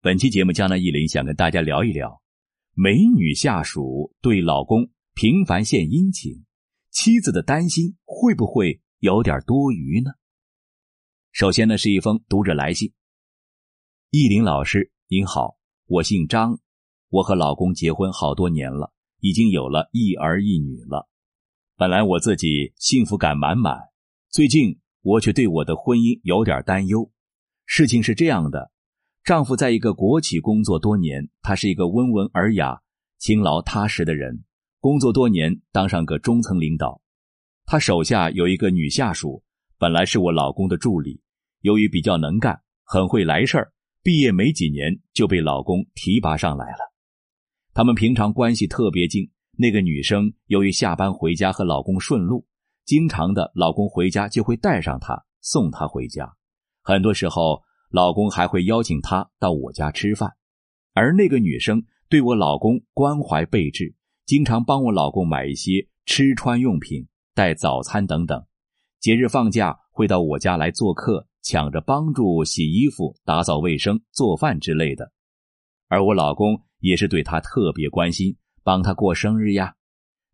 本期节目，江南一林想跟大家聊一聊，美女下属对老公频繁献殷勤，妻子的担心会不会有点多余呢？首先呢，是一封读者来信。意林老师您好，我姓张，我和老公结婚好多年了，已经有了一儿一女了。本来我自己幸福感满满，最近我却对我的婚姻有点担忧。事情是这样的。丈夫在一个国企工作多年，他是一个温文尔雅、勤劳踏实的人。工作多年，当上个中层领导。他手下有一个女下属，本来是我老公的助理，由于比较能干，很会来事儿，毕业没几年就被老公提拔上来了。他们平常关系特别近。那个女生由于下班回家和老公顺路，经常的老公回家就会带上她，送她回家。很多时候。老公还会邀请她到我家吃饭，而那个女生对我老公关怀备至，经常帮我老公买一些吃穿用品、带早餐等等。节日放假会到我家来做客，抢着帮助洗衣服、打扫卫生、做饭之类的。而我老公也是对她特别关心，帮她过生日呀。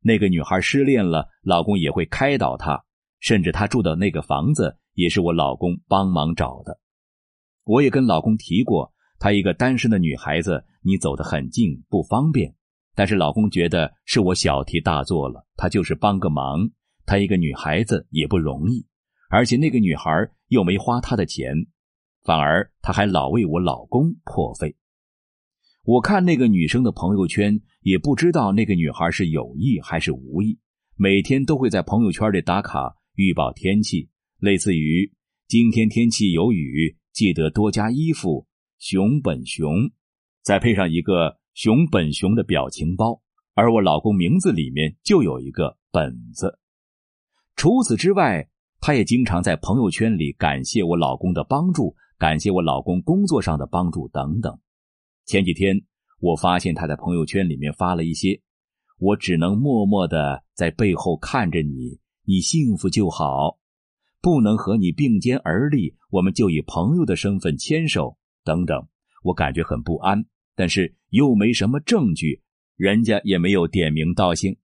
那个女孩失恋了，老公也会开导她，甚至她住的那个房子也是我老公帮忙找的。我也跟老公提过，她一个单身的女孩子，你走得很近不方便。但是老公觉得是我小题大做了，她就是帮个忙，她一个女孩子也不容易，而且那个女孩又没花她的钱，反而她还老为我老公破费。我看那个女生的朋友圈，也不知道那个女孩是有意还是无意，每天都会在朋友圈里打卡预报天气，类似于今天天气有雨。记得多加衣服，熊本熊，再配上一个熊本熊的表情包，而我老公名字里面就有一个本子。除此之外，他也经常在朋友圈里感谢我老公的帮助，感谢我老公工作上的帮助等等。前几天我发现他在朋友圈里面发了一些，我只能默默的在背后看着你，你幸福就好。不能和你并肩而立，我们就以朋友的身份牵手等等，我感觉很不安，但是又没什么证据，人家也没有点名道姓。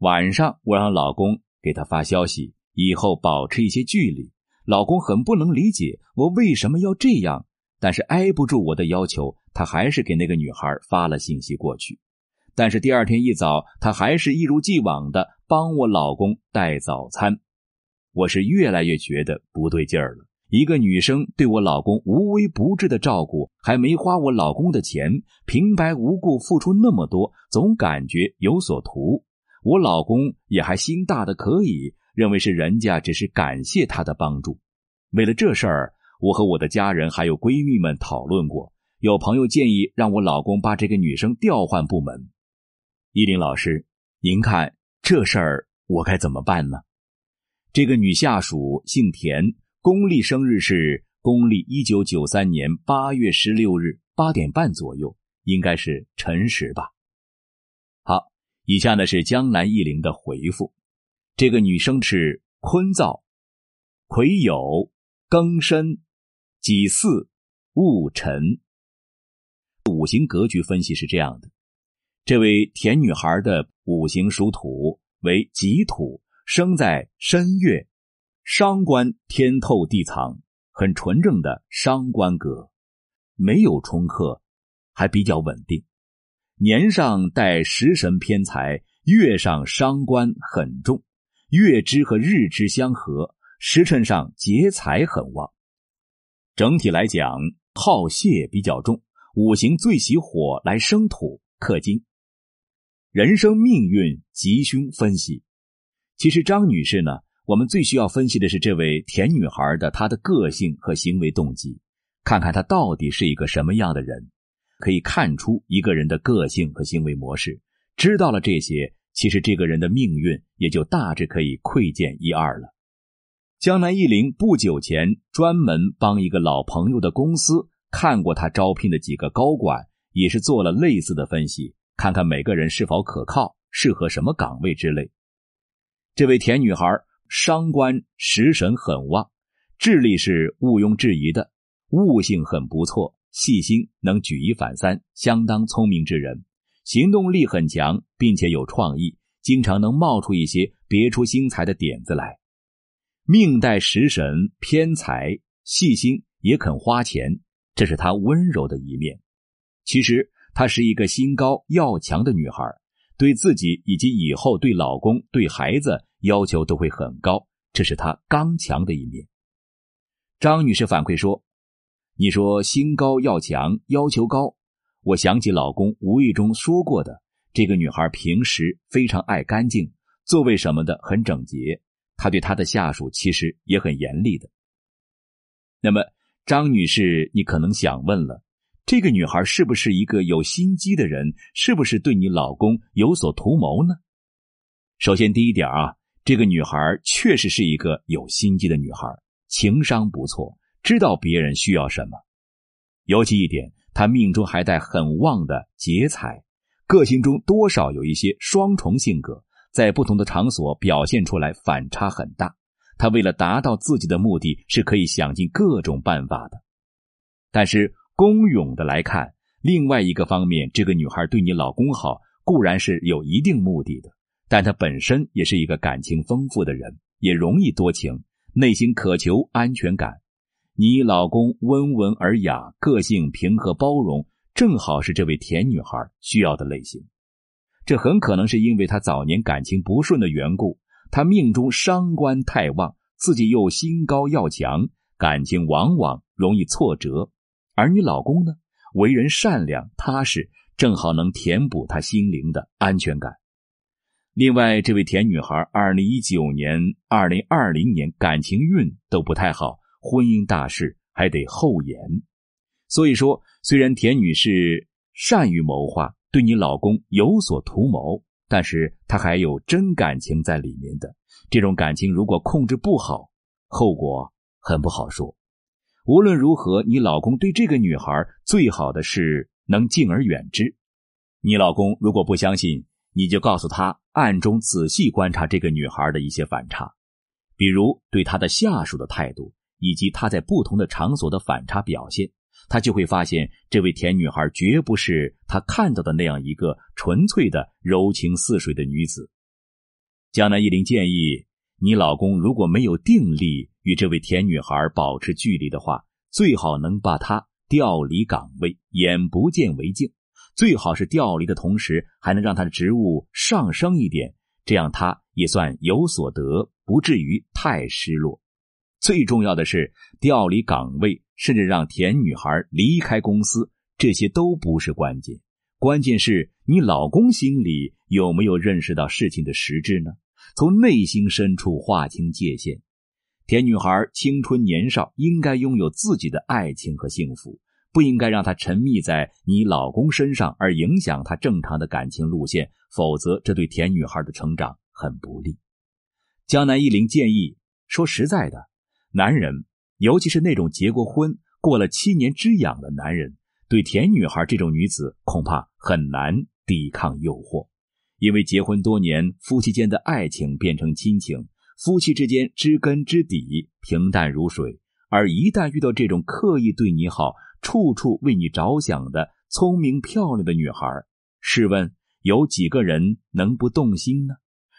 晚上我让老公给他发消息，以后保持一些距离。老公很不能理解我为什么要这样，但是挨不住我的要求，他还是给那个女孩发了信息过去。但是第二天一早，他还是一如既往的帮我老公带早餐。我是越来越觉得不对劲儿了。一个女生对我老公无微不至的照顾，还没花我老公的钱，平白无故付出那么多，总感觉有所图。我老公也还心大的可以，认为是人家只是感谢他的帮助。为了这事儿，我和我的家人还有闺蜜们讨论过。有朋友建议让我老公把这个女生调换部门。依林老师，您看这事儿我该怎么办呢？这个女下属姓田，公历生日是公历一九九三年八月十六日八点半左右，应该是辰时吧。好，以下呢是江南一林的回复。这个女生是坤造、癸酉、庚申、己巳、戊辰。五行格局分析是这样的：这位田女孩的五行属土，为己土。生在申月，伤官天透地藏，很纯正的伤官格，没有冲克，还比较稳定。年上带食神偏财，月上伤官很重，月支和日支相合，时辰上劫财很旺。整体来讲，耗泄比较重，五行最喜火来生土克金。人生命运吉凶分析。其实张女士呢，我们最需要分析的是这位田女孩的她的个性和行为动机，看看她到底是一个什么样的人，可以看出一个人的个性和行为模式。知道了这些，其实这个人的命运也就大致可以窥见一二了。江南一林不久前专门帮一个老朋友的公司看过他招聘的几个高管，也是做了类似的分析，看看每个人是否可靠，适合什么岗位之类。这位田女孩伤官食神很旺，智力是毋庸置疑的，悟性很不错，细心，能举一反三，相当聪明之人，行动力很强，并且有创意，经常能冒出一些别出心裁的点子来。命带食神偏财，细心也肯花钱，这是她温柔的一面。其实她是一个心高要强的女孩，对自己以及以后对老公、对孩子要求都会很高，这是她刚强的一面。张女士反馈说。你说心高要强，要求高，我想起老公无意中说过的，这个女孩平时非常爱干净，座位什么的很整洁，她对她的下属其实也很严厉的。那么，张女士，你可能想问了，这个女孩是不是一个有心机的人？是不是对你老公有所图谋呢？首先，第一点啊，这个女孩确实是一个有心机的女孩，情商不错。知道别人需要什么，尤其一点，她命中还带很旺的劫财，个性中多少有一些双重性格，在不同的场所表现出来反差很大。他为了达到自己的目的，是可以想尽各种办法的。但是公勇的来看，另外一个方面，这个女孩对你老公好，固然是有一定目的的，但她本身也是一个感情丰富的人，也容易多情，内心渴求安全感。你老公温文尔雅，个性平和包容，正好是这位甜女孩需要的类型。这很可能是因为他早年感情不顺的缘故，他命中伤官太旺，自己又心高要强，感情往往容易挫折。而你老公呢，为人善良踏实，正好能填补他心灵的安全感。另外，这位甜女孩，二零一九年、二零二零年感情运都不太好。婚姻大事还得后延，所以说，虽然田女士善于谋划，对你老公有所图谋，但是她还有真感情在里面的。这种感情如果控制不好，后果很不好说。无论如何，你老公对这个女孩最好的是能敬而远之。你老公如果不相信，你就告诉他，暗中仔细观察这个女孩的一些反差，比如对她的下属的态度。以及她在不同的场所的反差表现，他就会发现，这位甜女孩绝不是他看到的那样一个纯粹的柔情似水的女子。江南一林建议，你老公如果没有定力与这位甜女孩保持距离的话，最好能把她调离岗位，眼不见为净。最好是调离的同时，还能让她的职务上升一点，这样她也算有所得，不至于太失落。最重要的是调离岗位，甚至让田女孩离开公司，这些都不是关键。关键是你老公心里有没有认识到事情的实质呢？从内心深处划清界限。田女孩青春年少，应该拥有自己的爱情和幸福，不应该让她沉迷在你老公身上而影响她正常的感情路线，否则这对田女孩的成长很不利。江南一林建议说：“实在的。”男人，尤其是那种结过婚、过了七年之痒的男人，对甜女孩这种女子恐怕很难抵抗诱惑，因为结婚多年，夫妻间的爱情变成亲情，夫妻之间知根知底，平淡如水。而一旦遇到这种刻意对你好、处处为你着想的聪明漂亮的女孩，试问有几个人能不动心呢？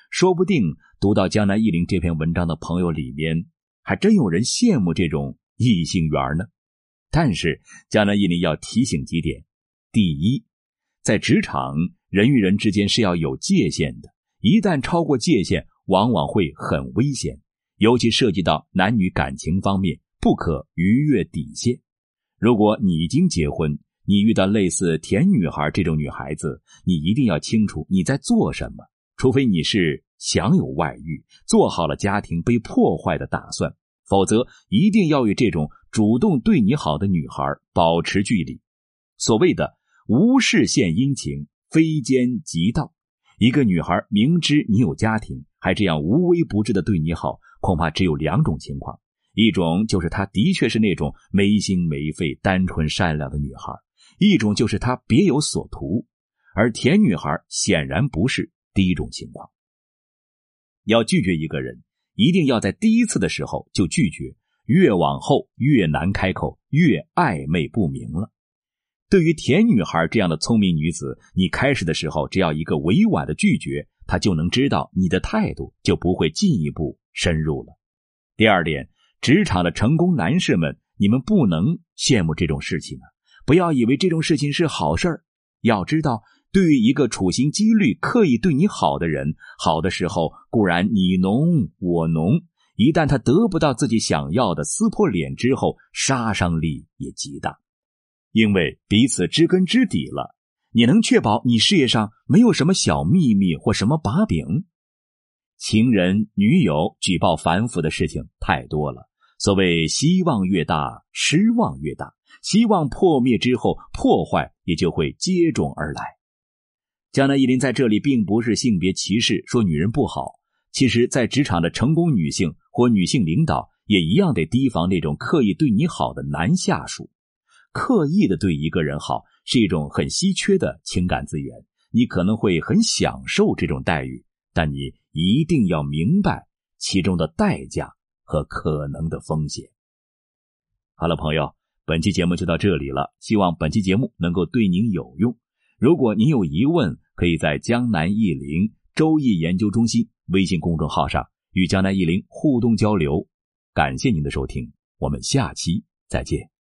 说不定读到江南忆林这篇文章的朋友里面。还真有人羡慕这种异性缘呢，但是江南忆林要提醒几点：第一，在职场人与人之间是要有界限的，一旦超过界限，往往会很危险，尤其涉及到男女感情方面，不可逾越底线。如果你已经结婚，你遇到类似甜女孩这种女孩子，你一定要清楚你在做什么，除非你是。想有外遇，做好了家庭被破坏的打算，否则一定要与这种主动对你好的女孩保持距离。所谓的无事献殷勤，非奸即盗。一个女孩明知你有家庭，还这样无微不至的对你好，恐怕只有两种情况：一种就是她的确是那种没心没肺、单纯善良的女孩；一种就是她别有所图。而甜女孩显然不是第一种情况。要拒绝一个人，一定要在第一次的时候就拒绝，越往后越难开口，越暧昧不明了。对于田女孩这样的聪明女子，你开始的时候只要一个委婉的拒绝，她就能知道你的态度，就不会进一步深入了。第二点，职场的成功男士们，你们不能羡慕这种事情啊！不要以为这种事情是好事儿，要知道，对于一个处心积虑、刻意对你好的人，好的时候固然你侬我侬，一旦他得不到自己想要的，撕破脸之后，杀伤力也极大。因为彼此知根知底了，你能确保你事业上没有什么小秘密或什么把柄？情人、女友举报反腐的事情太多了。所谓希望越大，失望越大。希望破灭之后，破坏也就会接踵而来。江南一林在这里并不是性别歧视，说女人不好。其实，在职场的成功女性或女性领导，也一样得提防那种刻意对你好的男下属。刻意的对一个人好是一种很稀缺的情感资源，你可能会很享受这种待遇，但你一定要明白其中的代价和可能的风险。好了，朋友，本期节目就到这里了，希望本期节目能够对您有用。如果您有疑问，可以在江南易林周易研究中心微信公众号上与江南易林互动交流。感谢您的收听，我们下期再见。